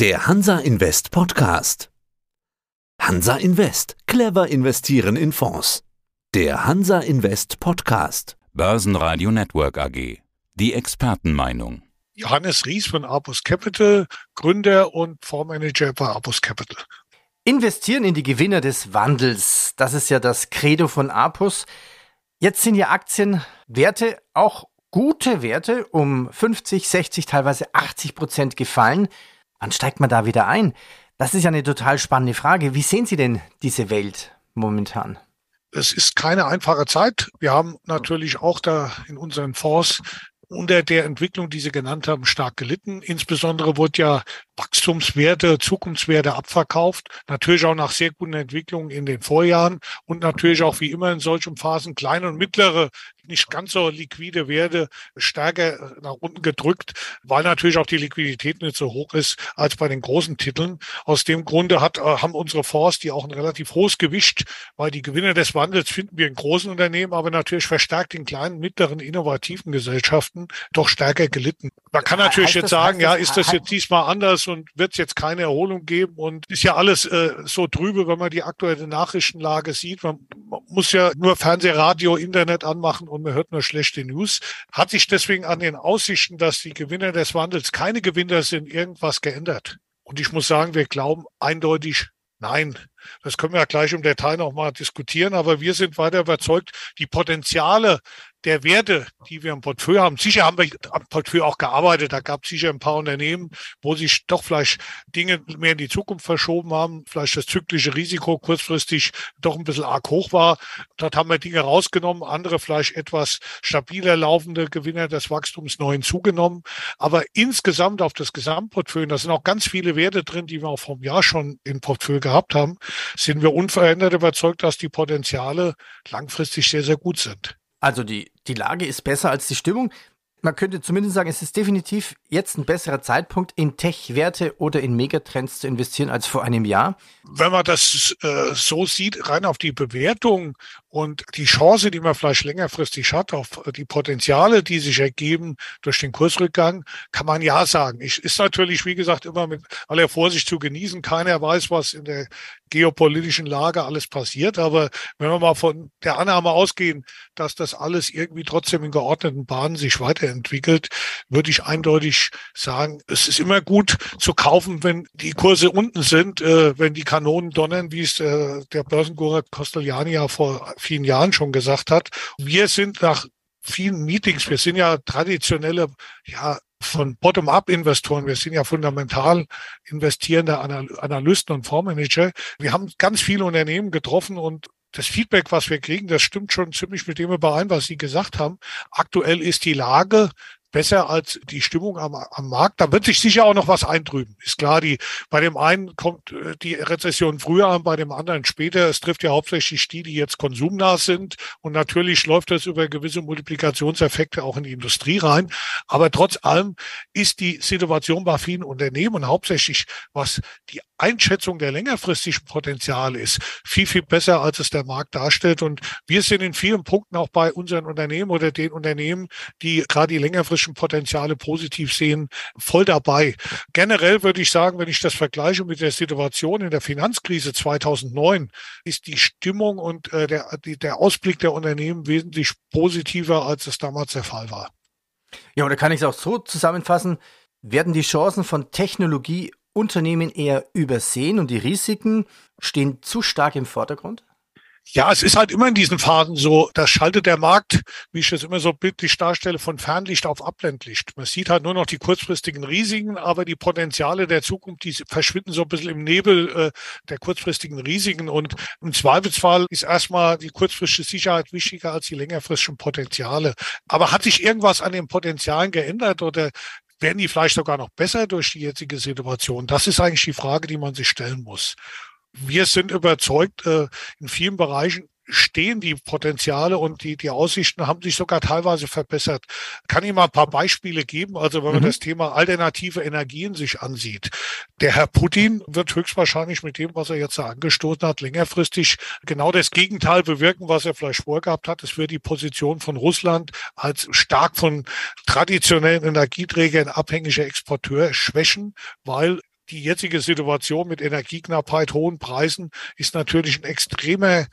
Der Hansa Invest Podcast. Hansa Invest. Clever investieren in Fonds. Der Hansa Invest Podcast. Börsenradio Network AG. Die Expertenmeinung. Johannes Ries von Apus Capital, Gründer und Fondsmanager bei Apus Capital. Investieren in die Gewinner des Wandels. Das ist ja das Credo von Apus. Jetzt sind ja Aktienwerte, auch gute Werte, um 50, 60, teilweise 80 Prozent gefallen. Wann steigt man da wieder ein? Das ist ja eine total spannende Frage. Wie sehen Sie denn diese Welt momentan? Es ist keine einfache Zeit. Wir haben natürlich auch da in unseren Fonds unter der Entwicklung, die Sie genannt haben, stark gelitten. Insbesondere wurde ja Wachstumswerte, Zukunftswerte abverkauft. Natürlich auch nach sehr guten Entwicklungen in den Vorjahren und natürlich auch wie immer in solchen Phasen kleine und mittlere nicht ganz so liquide Werte stärker nach unten gedrückt, weil natürlich auch die Liquidität nicht so hoch ist als bei den großen Titeln. Aus dem Grunde hat, äh, haben unsere Fonds, die auch ein relativ hohes Gewicht, weil die Gewinner des Wandels finden wir in großen Unternehmen, aber natürlich verstärkt in kleinen, mittleren, innovativen Gesellschaften doch stärker gelitten. Man kann natürlich heißt jetzt das, sagen, ja, ist das jetzt diesmal anders und wird es jetzt keine Erholung geben und ist ja alles äh, so trübe, wenn man die aktuelle Nachrichtenlage sieht. Man, man muss ja nur Fernseh, Radio, Internet anmachen und man hört nur schlechte News. Hat sich deswegen an den Aussichten, dass die Gewinner des Wandels keine Gewinner sind, irgendwas geändert? Und ich muss sagen, wir glauben eindeutig nein. Das können wir ja gleich im Detail nochmal diskutieren, aber wir sind weiter überzeugt, die Potenziale der Werte, die wir im Portfolio haben. Sicher haben wir am Portfolio auch gearbeitet. Da gab es sicher ein paar Unternehmen, wo sich doch vielleicht Dinge mehr in die Zukunft verschoben haben. Vielleicht das zyklische Risiko kurzfristig doch ein bisschen arg hoch war. Dort haben wir Dinge rausgenommen. Andere vielleicht etwas stabiler laufende Gewinner des Wachstums neu hinzugenommen. Aber insgesamt auf das Gesamtportfolio, da sind auch ganz viele Werte drin, die wir auch vom Jahr schon im Portfolio gehabt haben, sind wir unverändert überzeugt, dass die Potenziale langfristig sehr, sehr gut sind. Also die, die Lage ist besser als die Stimmung. Man könnte zumindest sagen, es ist definitiv jetzt ein besserer Zeitpunkt, in Tech-Werte oder in Megatrends zu investieren als vor einem Jahr. Wenn man das äh, so sieht, rein auf die Bewertung und die Chance, die man vielleicht längerfristig hat, auf die Potenziale, die sich ergeben durch den Kursrückgang, kann man ja sagen. Ich, ist natürlich, wie gesagt, immer mit aller Vorsicht zu genießen. Keiner weiß, was in der geopolitischen Lage alles passiert. Aber wenn wir mal von der Annahme ausgehen, dass das alles irgendwie trotzdem in geordneten Bahnen sich weiterentwickelt, würde ich eindeutig sagen, es ist immer gut zu kaufen, wenn die Kurse unten sind, äh, wenn die Kanonen donnern, wie es äh, der Börsenguru Costellani ja vor vielen Jahren schon gesagt hat. Wir sind nach vielen Meetings, wir sind ja traditionelle, ja, von Bottom-up-Investoren, wir sind ja fundamental investierende Analysten und Fondsmanager. Wir haben ganz viele Unternehmen getroffen und das Feedback, was wir kriegen, das stimmt schon ziemlich mit dem überein, was Sie gesagt haben. Aktuell ist die Lage besser als die Stimmung am, am Markt. Da wird sich sicher auch noch was eintrüben. Ist klar, die, bei dem einen kommt äh, die Rezession früher an, bei dem anderen später. Es trifft ja hauptsächlich die, die jetzt konsumnah sind. Und natürlich läuft das über gewisse Multiplikationseffekte auch in die Industrie rein. Aber trotz allem ist die Situation bei vielen Unternehmen hauptsächlich was die Einschätzung der längerfristigen Potenziale ist, viel, viel besser, als es der Markt darstellt. Und wir sind in vielen Punkten auch bei unseren Unternehmen oder den Unternehmen, die gerade die längerfristigen unternehmerischen Potenziale positiv sehen, voll dabei. Generell würde ich sagen, wenn ich das vergleiche mit der Situation in der Finanzkrise 2009, ist die Stimmung und äh, der, der Ausblick der Unternehmen wesentlich positiver, als es damals der Fall war. Ja, oder kann ich es auch so zusammenfassen? Werden die Chancen von Technologieunternehmen eher übersehen und die Risiken stehen zu stark im Vordergrund? Ja, es ist halt immer in diesen Phasen so, da schaltet der Markt, wie ich es immer so bildlich darstelle, von Fernlicht auf Abblendlicht. Man sieht halt nur noch die kurzfristigen Risiken, aber die Potenziale der Zukunft, die verschwinden so ein bisschen im Nebel äh, der kurzfristigen Risiken. Und im Zweifelsfall ist erstmal die kurzfristige Sicherheit wichtiger als die längerfristigen Potenziale. Aber hat sich irgendwas an den Potenzialen geändert oder werden die vielleicht sogar noch besser durch die jetzige Situation? Das ist eigentlich die Frage, die man sich stellen muss wir sind überzeugt, äh, in vielen Bereichen stehen die Potenziale und die, die Aussichten haben sich sogar teilweise verbessert. Kann ich mal ein paar Beispiele geben? Also wenn man mhm. das Thema alternative Energien sich ansieht. Der Herr Putin wird höchstwahrscheinlich mit dem, was er jetzt angestoßen hat, längerfristig genau das Gegenteil bewirken, was er vielleicht vorgehabt hat. Es wird die Position von Russland als stark von traditionellen Energieträgern abhängiger Exporteur schwächen, weil die jetzige Situation mit Energieknappheit, hohen Preisen ist natürlich ein extremer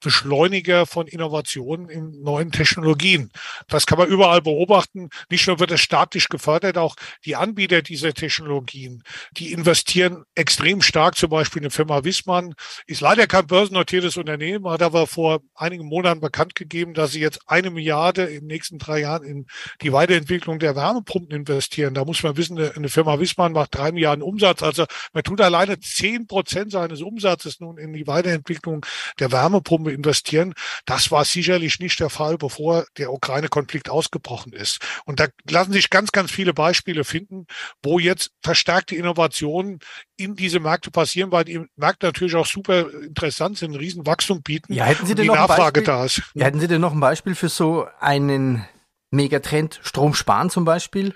Beschleuniger von Innovationen in neuen Technologien. Das kann man überall beobachten. Nicht nur wird es staatlich gefördert, auch die Anbieter dieser Technologien, die investieren extrem stark. Zum Beispiel eine Firma Wissmann ist leider kein börsennotiertes Unternehmen, hat aber vor einigen Monaten bekannt gegeben, dass sie jetzt eine Milliarde in den nächsten drei Jahren in die Weiterentwicklung der Wärmepumpen investieren. Da muss man wissen, eine Firma Wissmann macht drei Milliarden Umsatz. Also man tut alleine zehn Prozent seines Umsatzes nun in die Weiterentwicklung der Wärmepumpe investieren. Das war sicherlich nicht der Fall, bevor der Ukraine-Konflikt ausgebrochen ist. Und da lassen sich ganz, ganz viele Beispiele finden, wo jetzt verstärkte Innovationen in diese Märkte passieren, weil die Märkte natürlich auch super interessant sind, ein Riesenwachstum bieten. Ja, hätten Sie denn die noch Nachfrage Beispiel, da ist. Ja, hätten Sie denn noch ein Beispiel für so einen Megatrend, Strom sparen zum Beispiel?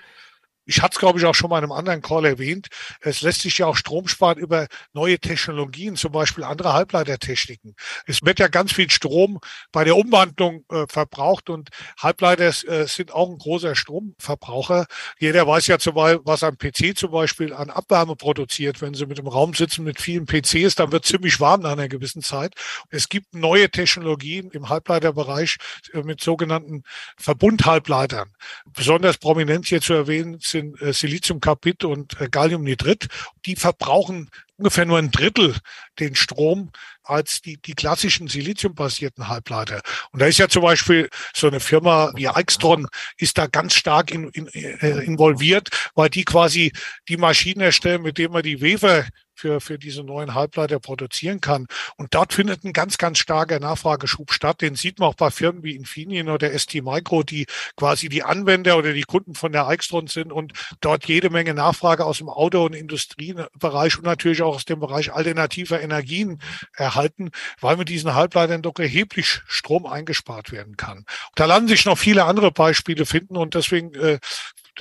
Ich hatte es, glaube ich, auch schon mal in einem anderen Call erwähnt, es lässt sich ja auch Strom sparen über neue Technologien, zum Beispiel andere Halbleitertechniken. Es wird ja ganz viel Strom bei der Umwandlung äh, verbraucht und Halbleiter äh, sind auch ein großer Stromverbraucher. Jeder weiß ja zum was ein PC zum Beispiel an Abwärme produziert. Wenn Sie mit dem Raum sitzen mit vielen PCs, dann wird ziemlich warm nach einer gewissen Zeit. Es gibt neue Technologien im Halbleiterbereich äh, mit sogenannten Verbundhalbleitern. Besonders prominent hier zu erwähnen sind äh, Siliziumkarbid und äh, Galliumnitrit. Die verbrauchen ungefähr nur ein Drittel den Strom als die, die klassischen siliziumbasierten Halbleiter. Und da ist ja zum Beispiel so eine Firma wie Aixtron ist da ganz stark in, in, äh, involviert, weil die quasi die Maschinen erstellen, mit denen man die Wefer für, für diese neuen Halbleiter produzieren kann. Und dort findet ein ganz, ganz starker Nachfrageschub statt. Den sieht man auch bei Firmen wie Infineon oder ST Micro, die quasi die Anwender oder die Kunden von der Aixtron sind und dort jede Menge Nachfrage aus dem Auto- und Industriebereich und natürlich auch aus dem Bereich alternativer Energien erhalten, weil mit diesen Halbleitern doch erheblich Strom eingespart werden kann. Und da lassen sich noch viele andere Beispiele finden und deswegen äh,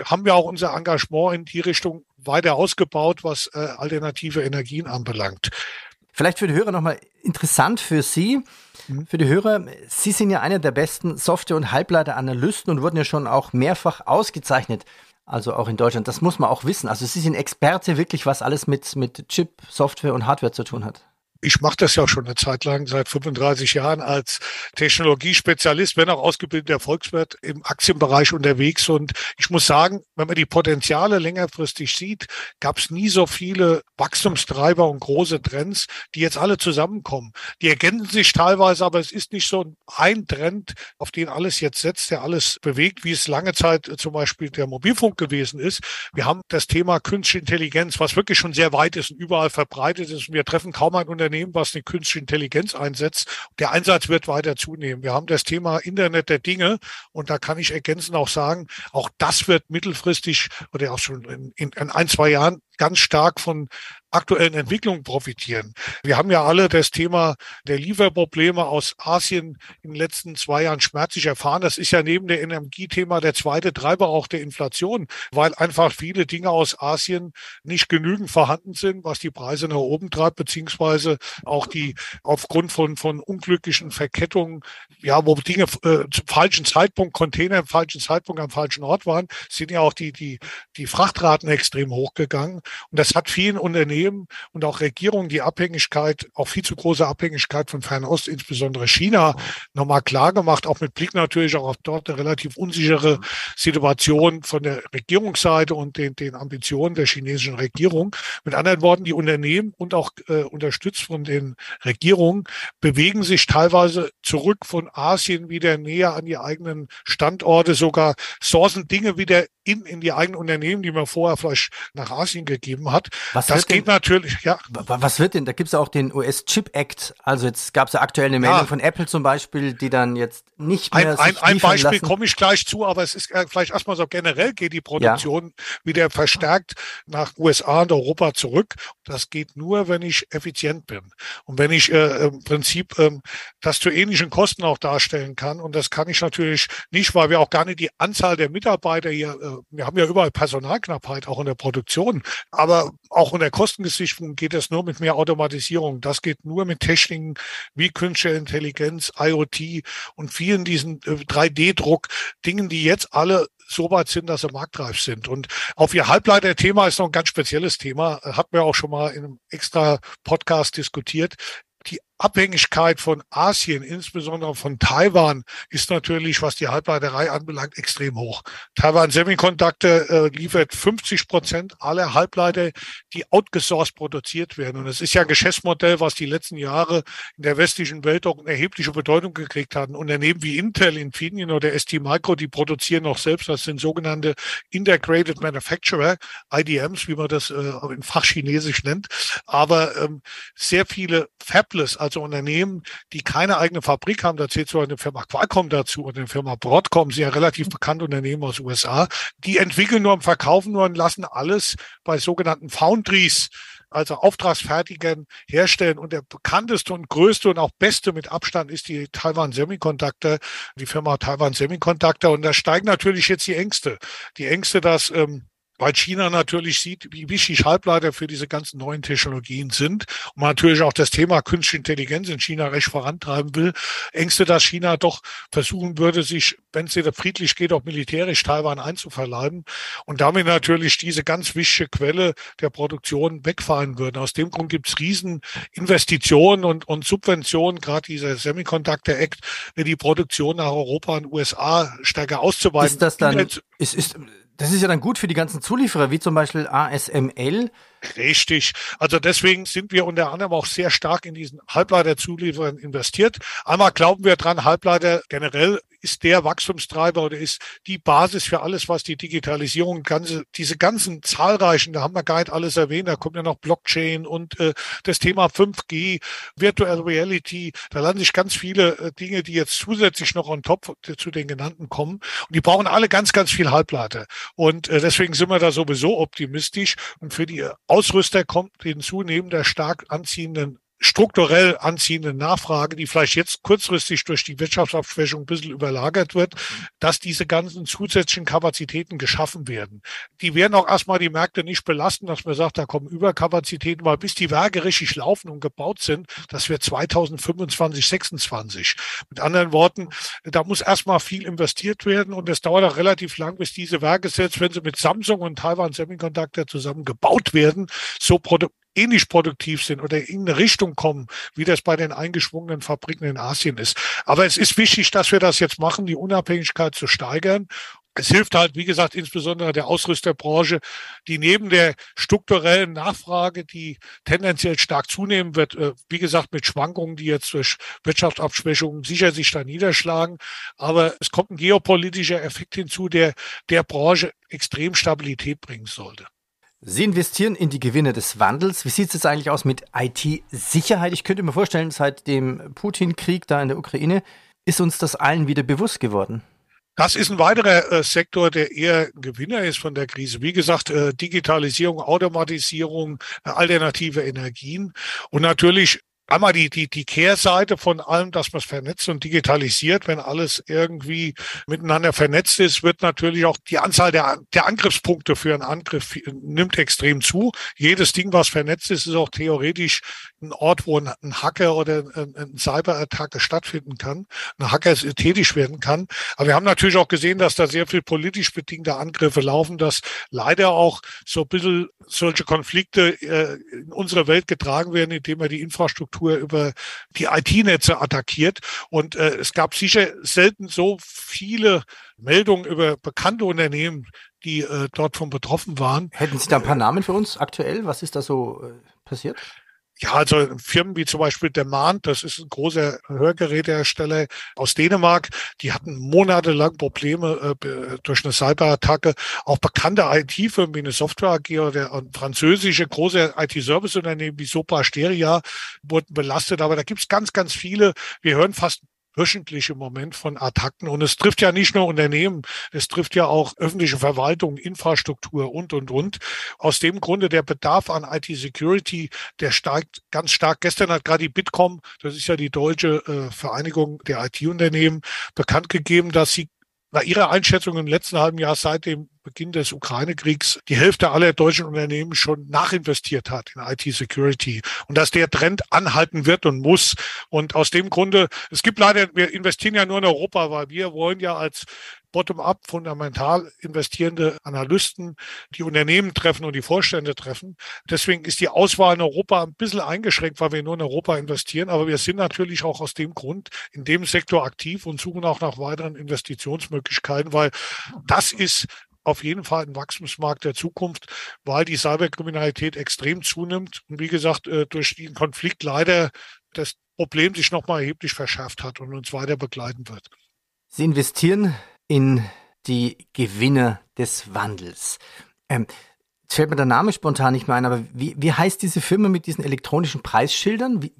haben wir auch unser Engagement in die Richtung weiter ausgebaut, was äh, alternative Energien anbelangt. Vielleicht für die Hörer nochmal interessant für Sie. Mhm. Für die Hörer, Sie sind ja einer der besten Software- und Halbleiteranalysten und wurden ja schon auch mehrfach ausgezeichnet. Also auch in Deutschland. Das muss man auch wissen. Also Sie sind Experte wirklich, was alles mit, mit Chip, Software und Hardware zu tun hat ich mache das ja schon eine Zeit lang, seit 35 Jahren als Technologiespezialist, wenn auch ausgebildeter Volkswirt im Aktienbereich unterwegs. Und ich muss sagen, wenn man die Potenziale längerfristig sieht, gab es nie so viele Wachstumstreiber und große Trends, die jetzt alle zusammenkommen. Die ergänzen sich teilweise, aber es ist nicht so ein Trend, auf den alles jetzt setzt, der alles bewegt, wie es lange Zeit zum Beispiel der Mobilfunk gewesen ist. Wir haben das Thema Künstliche Intelligenz, was wirklich schon sehr weit ist und überall verbreitet ist. Wir treffen kaum ein Unternehmen, Unternehmen, was eine künstliche Intelligenz einsetzt. Der Einsatz wird weiter zunehmen. Wir haben das Thema Internet der Dinge und da kann ich ergänzend auch sagen, auch das wird mittelfristig oder auch schon in, in ein, zwei Jahren ganz stark von aktuellen Entwicklungen profitieren. Wir haben ja alle das Thema der Lieferprobleme aus Asien in den letzten zwei Jahren schmerzlich erfahren. Das ist ja neben der Energiethema der zweite Treiber auch der Inflation, weil einfach viele Dinge aus Asien nicht genügend vorhanden sind, was die Preise nach oben treibt, beziehungsweise auch die aufgrund von, von unglücklichen Verkettungen, ja, wo Dinge äh, zum falschen Zeitpunkt, Container im falschen Zeitpunkt am falschen Ort waren, sind ja auch die, die, die Frachtraten extrem hochgegangen. Und das hat vielen Unternehmen und auch Regierungen die Abhängigkeit, auch viel zu große Abhängigkeit von Fernost, insbesondere China, nochmal klar gemacht, auch mit Blick natürlich auch auf dort eine relativ unsichere Situation von der Regierungsseite und den, den Ambitionen der chinesischen Regierung. Mit anderen Worten, die Unternehmen und auch äh, unterstützt von den Regierungen bewegen sich teilweise zurück von Asien wieder näher an die eigenen Standorte, sogar sourcen Dinge wieder in, in die eigenen Unternehmen, die man vorher vielleicht nach Asien gegeben hat. Was das geht denn, natürlich, ja. Was wird denn, da gibt es auch den US-Chip Act, also jetzt gab es ja aktuell eine Meldung ja. von Apple zum Beispiel, die dann jetzt nicht mehr Ein, ein, ein Beispiel komme ich gleich zu, aber es ist äh, vielleicht erstmal so generell geht die Produktion ja. wieder verstärkt nach USA und Europa zurück. Das geht nur, wenn ich effizient bin und wenn ich äh, im Prinzip äh, das zu ähnlichen Kosten auch darstellen kann. Und das kann ich natürlich nicht, weil wir auch gar nicht die Anzahl der Mitarbeiter hier, äh, wir haben ja überall Personalknappheit, auch in der Produktion. Aber auch in der Kostengesichtung geht es nur mit mehr Automatisierung. Das geht nur mit Techniken wie künstliche Intelligenz, IoT und vielen diesen 3D-Druck, äh, Dingen, die jetzt alle so weit sind, dass sie marktreif sind. Und auf ihr Halbleiter-Thema ist noch ein ganz spezielles Thema, hat mir auch schon mal in einem extra Podcast diskutiert. Die Abhängigkeit von Asien, insbesondere von Taiwan, ist natürlich, was die Halbleiterei anbelangt, extrem hoch. Taiwan Semiconductor äh, liefert 50 Prozent aller Halbleiter, die outgesourced produziert werden. Und es ist ja ein Geschäftsmodell, was die letzten Jahre in der westlichen Welt auch eine erhebliche Bedeutung gekriegt hat. Unternehmen wie Intel, Infineon oder ST Micro, die produzieren auch selbst, das sind sogenannte Integrated Manufacturer, IDMs, wie man das äh, in Fachchinesisch nennt. Aber ähm, sehr viele Fabless, also Unternehmen, die keine eigene Fabrik haben, da zählt so eine Firma Qualcomm dazu und eine Firma Broadcom, sehr relativ bekannte Unternehmen aus USA, die entwickeln nur und verkaufen nur und lassen alles bei sogenannten Foundries also Auftragsfertigern herstellen. Und der bekannteste und größte und auch beste mit Abstand ist die Taiwan Semiconductor, die Firma Taiwan Semiconductor. Und da steigen natürlich jetzt die Ängste. Die Ängste, dass ähm, weil China natürlich sieht, wie wichtig Halbleiter für diese ganzen neuen Technologien sind und man natürlich auch das Thema künstliche Intelligenz in China recht vorantreiben will, Ängste, dass China doch versuchen würde, sich, wenn es wieder friedlich geht, auch militärisch Taiwan einzuverleiben und damit natürlich diese ganz wichtige Quelle der Produktion wegfallen würden. Aus dem Grund gibt es Rieseninvestitionen und, und Subventionen, gerade dieser Semiconductor Act, die Produktion nach Europa und USA stärker auszuweiten. Ist das dann, ist, ist, das ist ja dann gut für die ganzen Zulieferer, wie zum Beispiel ASML. Richtig. Also deswegen sind wir unter anderem auch sehr stark in diesen Halbleiterzulieferern investiert. Einmal glauben wir dran, Halbleiter generell ist der Wachstumstreiber oder ist die Basis für alles, was die Digitalisierung, ganze, diese ganzen zahlreichen, da haben wir gar nicht alles erwähnt, da kommt ja noch Blockchain und äh, das Thema 5G, Virtual Reality, da landen sich ganz viele äh, Dinge, die jetzt zusätzlich noch on top zu den genannten kommen. Und die brauchen alle ganz, ganz viel Halbleiter. Und äh, deswegen sind wir da sowieso optimistisch. Und für die Ausrüster kommt hinzu, neben der stark anziehenden strukturell anziehende Nachfrage, die vielleicht jetzt kurzfristig durch die Wirtschaftsabschwächung ein bisschen überlagert wird, dass diese ganzen zusätzlichen Kapazitäten geschaffen werden. Die werden auch erstmal die Märkte nicht belasten, dass man sagt, da kommen Überkapazitäten, weil bis die Werke richtig laufen und gebaut sind, das wird 2025, 26. Mit anderen Worten, da muss erstmal viel investiert werden und es dauert auch relativ lang, bis diese Werke, selbst wenn sie mit Samsung und Taiwan Semiconductor zusammen gebaut werden, so ähnlich produktiv sind oder in eine Richtung kommen, wie das bei den eingeschwungenen Fabriken in Asien ist. Aber es ist wichtig, dass wir das jetzt machen, die Unabhängigkeit zu steigern es hilft halt, wie gesagt, insbesondere der Ausrüsterbranche, die neben der strukturellen Nachfrage, die tendenziell stark zunehmen wird, äh, wie gesagt, mit Schwankungen, die jetzt durch Wirtschaftsabschwächungen sicher sich da niederschlagen. Aber es kommt ein geopolitischer Effekt hinzu, der der Branche extrem Stabilität bringen sollte. Sie investieren in die Gewinne des Wandels. Wie sieht es jetzt eigentlich aus mit IT-Sicherheit? Ich könnte mir vorstellen, seit dem Putin-Krieg da in der Ukraine ist uns das allen wieder bewusst geworden. Das ist ein weiterer äh, Sektor, der eher Gewinner ist von der Krise. Wie gesagt, äh, Digitalisierung, Automatisierung, äh, alternative Energien und natürlich einmal die, die, die Kehrseite von allem, dass man es vernetzt und digitalisiert, wenn alles irgendwie miteinander vernetzt ist, wird natürlich auch die Anzahl der, der Angriffspunkte für einen Angriff nimmt extrem zu. Jedes Ding, was vernetzt ist, ist auch theoretisch ein Ort, wo ein, ein Hacker oder ein, ein Cyberattacke stattfinden kann, ein Hacker tätig werden kann. Aber wir haben natürlich auch gesehen, dass da sehr viel politisch bedingte Angriffe laufen, dass leider auch so ein bisschen solche Konflikte äh, in unsere Welt getragen werden, indem wir die Infrastruktur über die IT-Netze attackiert. Und äh, es gab sicher selten so viele Meldungen über bekannte Unternehmen, die äh, dort von betroffen waren. Hätten Sie da ein paar Namen für uns aktuell? Was ist da so äh, passiert? Ja, also Firmen wie zum Beispiel Demand, das ist ein großer Hörgerätehersteller aus Dänemark, die hatten monatelang Probleme äh, durch eine Cyberattacke. Auch bekannte IT-Firmen wie eine Software AG oder französische große IT-Service-Unternehmen wie Sopa Steria wurden belastet. Aber da gibt's ganz, ganz viele. Wir hören fast wöchentlich im Moment von Attacken. Und es trifft ja nicht nur Unternehmen, es trifft ja auch öffentliche Verwaltung, Infrastruktur und, und, und. Aus dem Grunde der Bedarf an IT-Security, der steigt ganz stark. Gestern hat gerade die Bitkom, das ist ja die deutsche äh, Vereinigung der IT-Unternehmen, bekannt gegeben, dass sie nach Ihrer Einschätzung im letzten halben Jahr seit dem Beginn des Ukraine-Kriegs die Hälfte aller deutschen Unternehmen schon nachinvestiert hat in IT-Security und dass der Trend anhalten wird und muss. Und aus dem Grunde, es gibt leider, wir investieren ja nur in Europa, weil wir wollen ja als bottom-up, fundamental investierende Analysten die Unternehmen treffen und die Vorstände treffen. Deswegen ist die Auswahl in Europa ein bisschen eingeschränkt, weil wir nur in Europa investieren. Aber wir sind natürlich auch aus dem Grund in dem Sektor aktiv und suchen auch nach weiteren Investitionsmöglichkeiten, weil das ist auf jeden Fall ein Wachstumsmarkt der Zukunft, weil die Cyberkriminalität extrem zunimmt und wie gesagt äh, durch den Konflikt leider das Problem sich nochmal erheblich verschärft hat und uns weiter begleiten wird. Sie investieren in die Gewinner des Wandels. Ähm, jetzt fällt mir der Name spontan nicht mehr ein, aber wie, wie heißt diese Firma mit diesen elektronischen Preisschildern? Wie,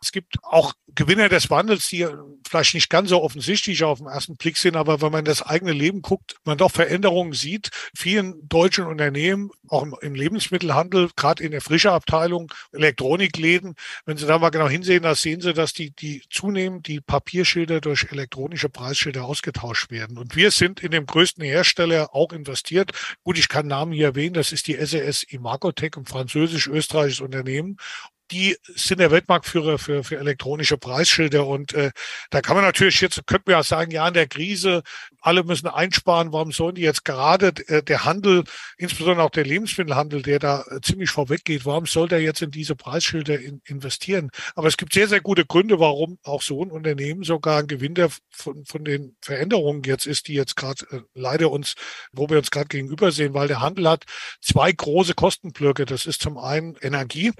es gibt auch Gewinner des Wandels, die vielleicht nicht ganz so offensichtlich auf den ersten Blick sind, aber wenn man das eigene Leben guckt, man doch Veränderungen sieht. Vielen deutschen Unternehmen, auch im Lebensmittelhandel, gerade in der frische Abteilung, Elektronikläden, wenn Sie da mal genau hinsehen, da sehen Sie, dass die, die zunehmend die Papierschilder durch elektronische Preisschilder ausgetauscht werden. Und wir sind in dem größten Hersteller auch investiert. Gut, ich kann Namen hier erwähnen, das ist die SAS Imagotech, ein französisch-österreichisches Unternehmen die sind der Weltmarktführer für, für elektronische Preisschilder. Und äh, da kann man natürlich jetzt, könnten wir ja sagen, ja, in der Krise, alle müssen einsparen. Warum sollen die jetzt gerade äh, der Handel, insbesondere auch der Lebensmittelhandel, der da äh, ziemlich vorweg geht, warum soll der jetzt in diese Preisschilder in, investieren? Aber es gibt sehr, sehr gute Gründe, warum auch so ein Unternehmen sogar ein Gewinner von, von den Veränderungen jetzt ist, die jetzt gerade äh, leider uns, wo wir uns gerade gegenüber sehen, weil der Handel hat zwei große Kostenblöcke. Das ist zum einen Energie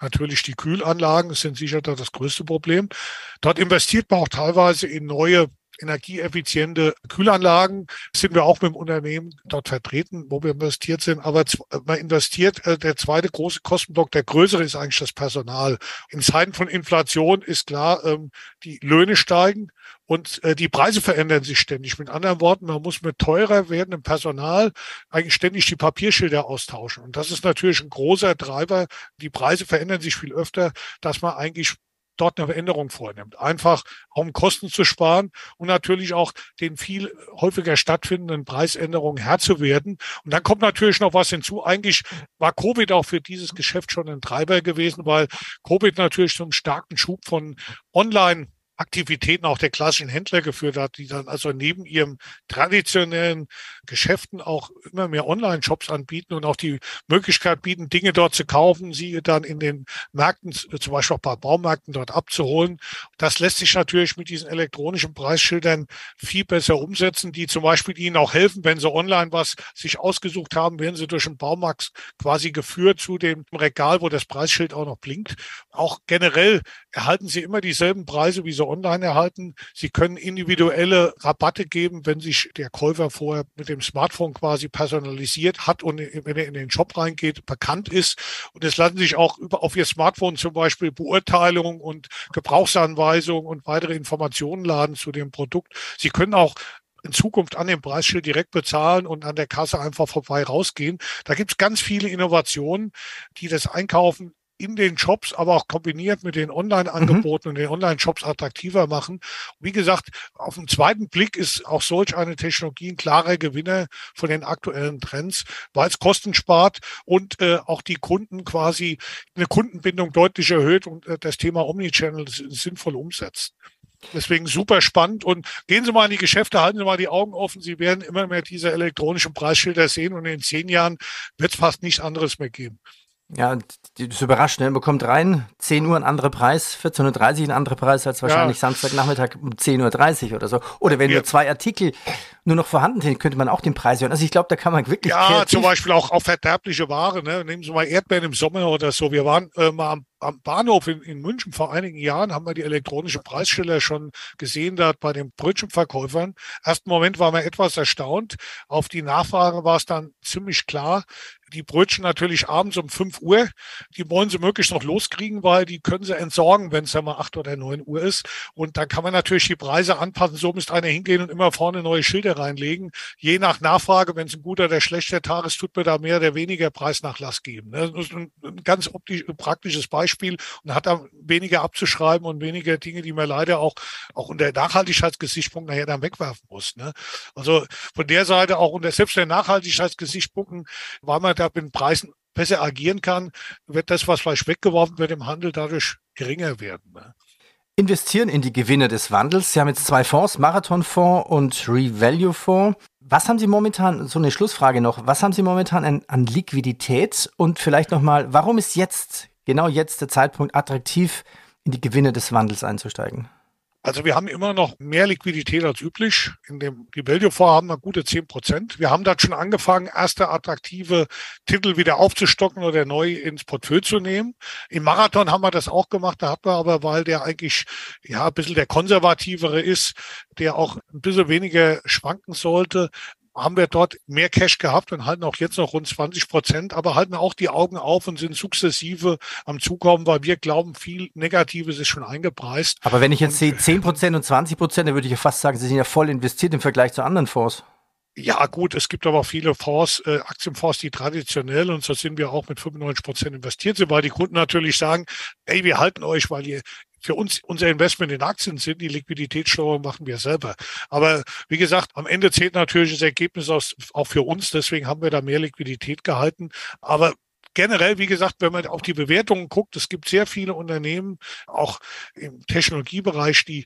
Natürlich die Kühlanlagen sind sicher da das größte Problem. Dort investiert man auch teilweise in neue energieeffiziente Kühlanlagen sind wir auch mit dem Unternehmen dort vertreten, wo wir investiert sind. Aber man investiert, äh, der zweite große Kostenblock, der größere ist eigentlich das Personal. In Zeiten von Inflation ist klar, ähm, die Löhne steigen und äh, die Preise verändern sich ständig. Mit anderen Worten, man muss mit teurer werdendem Personal eigentlich ständig die Papierschilder austauschen. Und das ist natürlich ein großer Treiber. Die Preise verändern sich viel öfter, dass man eigentlich dort eine Veränderung vornimmt. Einfach um Kosten zu sparen und natürlich auch den viel häufiger stattfindenden Preisänderungen Herr zu werden. Und dann kommt natürlich noch was hinzu. Eigentlich war Covid auch für dieses Geschäft schon ein Treiber gewesen, weil Covid natürlich zum starken Schub von Online Aktivitäten auch der klassischen Händler geführt hat, die dann also neben ihrem traditionellen Geschäften auch immer mehr Online-Shops anbieten und auch die Möglichkeit bieten, Dinge dort zu kaufen, sie dann in den Märkten, zum Beispiel auch bei Baumärkten dort abzuholen. Das lässt sich natürlich mit diesen elektronischen Preisschildern viel besser umsetzen, die zum Beispiel Ihnen auch helfen, wenn Sie online was sich ausgesucht haben, werden Sie durch den Baumarkt quasi geführt zu dem Regal, wo das Preisschild auch noch blinkt. Auch generell erhalten Sie immer dieselben Preise wie online erhalten. Sie können individuelle Rabatte geben, wenn sich der Käufer vorher mit dem Smartphone quasi personalisiert hat und wenn er in den Shop reingeht, bekannt ist. Und es lassen sich auch über, auf Ihr Smartphone zum Beispiel Beurteilungen und Gebrauchsanweisungen und weitere Informationen laden zu dem Produkt. Sie können auch in Zukunft an dem Preisschild direkt bezahlen und an der Kasse einfach vorbei rausgehen. Da gibt es ganz viele Innovationen, die das Einkaufen in den Shops, aber auch kombiniert mit den Online-Angeboten mhm. und den Online-Shops attraktiver machen. Wie gesagt, auf den zweiten Blick ist auch solch eine Technologie ein klarer Gewinner von den aktuellen Trends, weil es Kosten spart und äh, auch die Kunden quasi eine Kundenbindung deutlich erhöht und äh, das Thema Omnichannel sinnvoll umsetzt. Deswegen super spannend und gehen Sie mal in die Geschäfte, halten Sie mal die Augen offen. Sie werden immer mehr diese elektronischen Preisschilder sehen und in zehn Jahren wird es fast nichts anderes mehr geben. Ja, das ist überraschend. Ne? Man kommt rein, 10 Uhr ein anderer Preis, 14.30 Uhr ein anderer Preis als wahrscheinlich ja. Samstagnachmittag um 10.30 Uhr oder so. Oder wenn ja. nur zwei Artikel nur noch vorhanden sind, könnte man auch den Preis hören. Also ich glaube, da kann man wirklich. Ja, zum Beispiel auch auf verderbliche Ware. Ne? Nehmen Sie mal Erdbeeren im Sommer oder so. Wir waren äh, mal am am Bahnhof in, in, München vor einigen Jahren haben wir die elektronische Preisschilder schon gesehen, da bei den Brötchenverkäufern. Ersten Moment war man etwas erstaunt. Auf die Nachfrage war es dann ziemlich klar, die Brötchen natürlich abends um 5 Uhr, die wollen sie möglichst noch loskriegen, weil die können sie entsorgen, wenn es ja mal 8 oder 9 Uhr ist. Und dann kann man natürlich die Preise anpassen. So müsste einer hingehen und immer vorne neue Schilder reinlegen. Je nach Nachfrage, wenn es ein guter oder schlechter Tag ist, tut mir da mehr oder weniger Preisnachlass geben. Das ist ein, ganz optisch, praktisches Beispiel. Beispiel und hat da weniger abzuschreiben und weniger Dinge, die man leider auch, auch unter Nachhaltigkeitsgesichtspunkt nachher dann wegwerfen muss. Ne? Also von der Seite auch unter selbst der Nachhaltigkeitsgesichtspunkten, weil man da mit den Preisen besser agieren kann, wird das, was vielleicht weggeworfen wird im Handel, dadurch geringer werden. Ne? investieren in die Gewinne des Wandels. Sie haben jetzt zwei Fonds, Marathonfonds und Revalue Fonds. Was haben Sie momentan, so eine Schlussfrage noch, was haben Sie momentan an, an Liquidität und vielleicht nochmal, warum ist jetzt, genau jetzt der Zeitpunkt attraktiv, in die Gewinne des Wandels einzusteigen? Also wir haben immer noch mehr Liquidität als üblich. In dem Rebellion-Vorhaben wir gute zehn Prozent. Wir haben da schon angefangen, erste attraktive Titel wieder aufzustocken oder neu ins Portfolio zu nehmen. Im Marathon haben wir das auch gemacht. Da hat man aber, weil der eigentlich ja ein bisschen der konservativere ist, der auch ein bisschen weniger schwanken sollte, haben wir dort mehr Cash gehabt und halten auch jetzt noch rund 20 Prozent, aber halten auch die Augen auf und sind sukzessive am Zukommen, weil wir glauben, viel Negatives ist schon eingepreist. Aber wenn ich jetzt sehe 10 Prozent und 20 Prozent, dann würde ich ja fast sagen, Sie sind ja voll investiert im Vergleich zu anderen Fonds. Ja, gut, es gibt aber auch viele Fonds, äh, Aktienfonds, die traditionell, und so sind wir auch mit 95 Prozent investiert sind, weil die Kunden natürlich sagen, ey, wir halten euch, weil ihr für uns unser Investment in Aktien sind. Die Liquiditätssteuerung machen wir selber. Aber wie gesagt, am Ende zählt natürlich das Ergebnis aus, auch für uns. Deswegen haben wir da mehr Liquidität gehalten. Aber generell, wie gesagt, wenn man auf die Bewertungen guckt, es gibt sehr viele Unternehmen, auch im Technologiebereich, die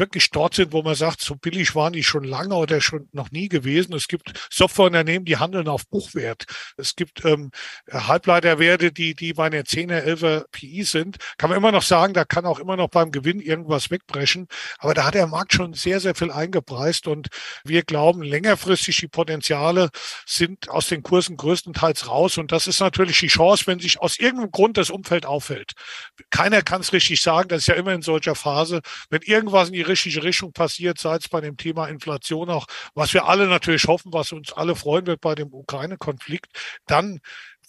wirklich dort sind, wo man sagt, so billig waren die schon lange oder schon noch nie gewesen. Es gibt Softwareunternehmen, die handeln auf Buchwert. Es gibt ähm, Halbleiterwerte, die, die bei einer 10er, 11er PI sind. Kann man immer noch sagen, da kann auch immer noch beim Gewinn irgendwas wegbrechen. Aber da hat der Markt schon sehr, sehr viel eingepreist und wir glauben, längerfristig die Potenziale sind aus den Kursen größtenteils raus. Und das ist natürlich die Chance, wenn sich aus irgendeinem Grund das Umfeld auffällt. Keiner kann es richtig sagen, das ist ja immer in solcher Phase. Wenn irgendwas in die richtige Richtung passiert, sei es bei dem Thema Inflation auch, was wir alle natürlich hoffen, was uns alle freuen wird bei dem Ukraine-Konflikt, dann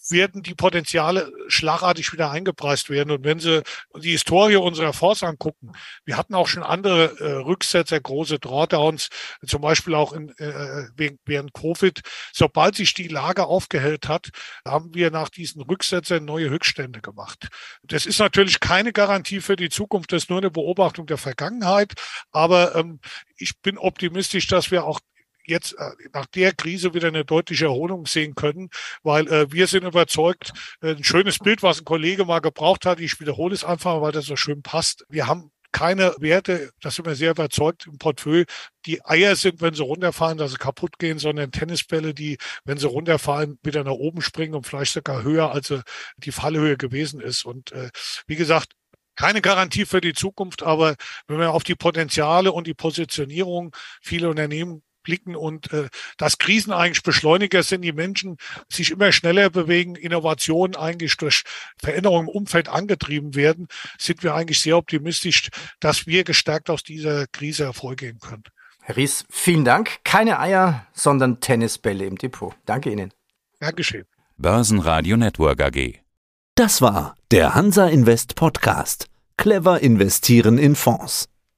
werden die Potenziale schlagartig wieder eingepreist werden. Und wenn Sie die Historie unserer Fonds angucken, wir hatten auch schon andere äh, Rücksetzer, große Drawdowns, zum Beispiel auch in, äh, während Covid. Sobald sich die Lage aufgehellt hat, haben wir nach diesen Rücksetzern neue Höchststände gemacht. Das ist natürlich keine Garantie für die Zukunft, das ist nur eine Beobachtung der Vergangenheit. Aber ähm, ich bin optimistisch, dass wir auch jetzt äh, nach der Krise wieder eine deutliche Erholung sehen können, weil äh, wir sind überzeugt, äh, ein schönes Bild, was ein Kollege mal gebraucht hat, ich wiederhole es einfach, weil das so schön passt. Wir haben keine Werte, das sind wir sehr überzeugt im Portfolio, die Eier sind, wenn sie runterfallen, dass sie kaputt gehen, sondern Tennisbälle, die, wenn sie runterfallen, wieder nach oben springen und vielleicht sogar höher, als die Fallhöhe gewesen ist. Und äh, wie gesagt, keine Garantie für die Zukunft, aber wenn wir auf die Potenziale und die Positionierung viele Unternehmen blicken und äh, dass Krisen eigentlich Beschleuniger sind, die Menschen sich immer schneller bewegen, Innovationen eigentlich durch Veränderungen im Umfeld angetrieben werden, sind wir eigentlich sehr optimistisch, dass wir gestärkt aus dieser Krise hervorgehen können. Herr Ries, vielen Dank. Keine Eier, sondern Tennisbälle im Depot. Danke Ihnen. Dankeschön. Börsenradio Network AG. Das war der Hansa Invest Podcast. Clever investieren in Fonds.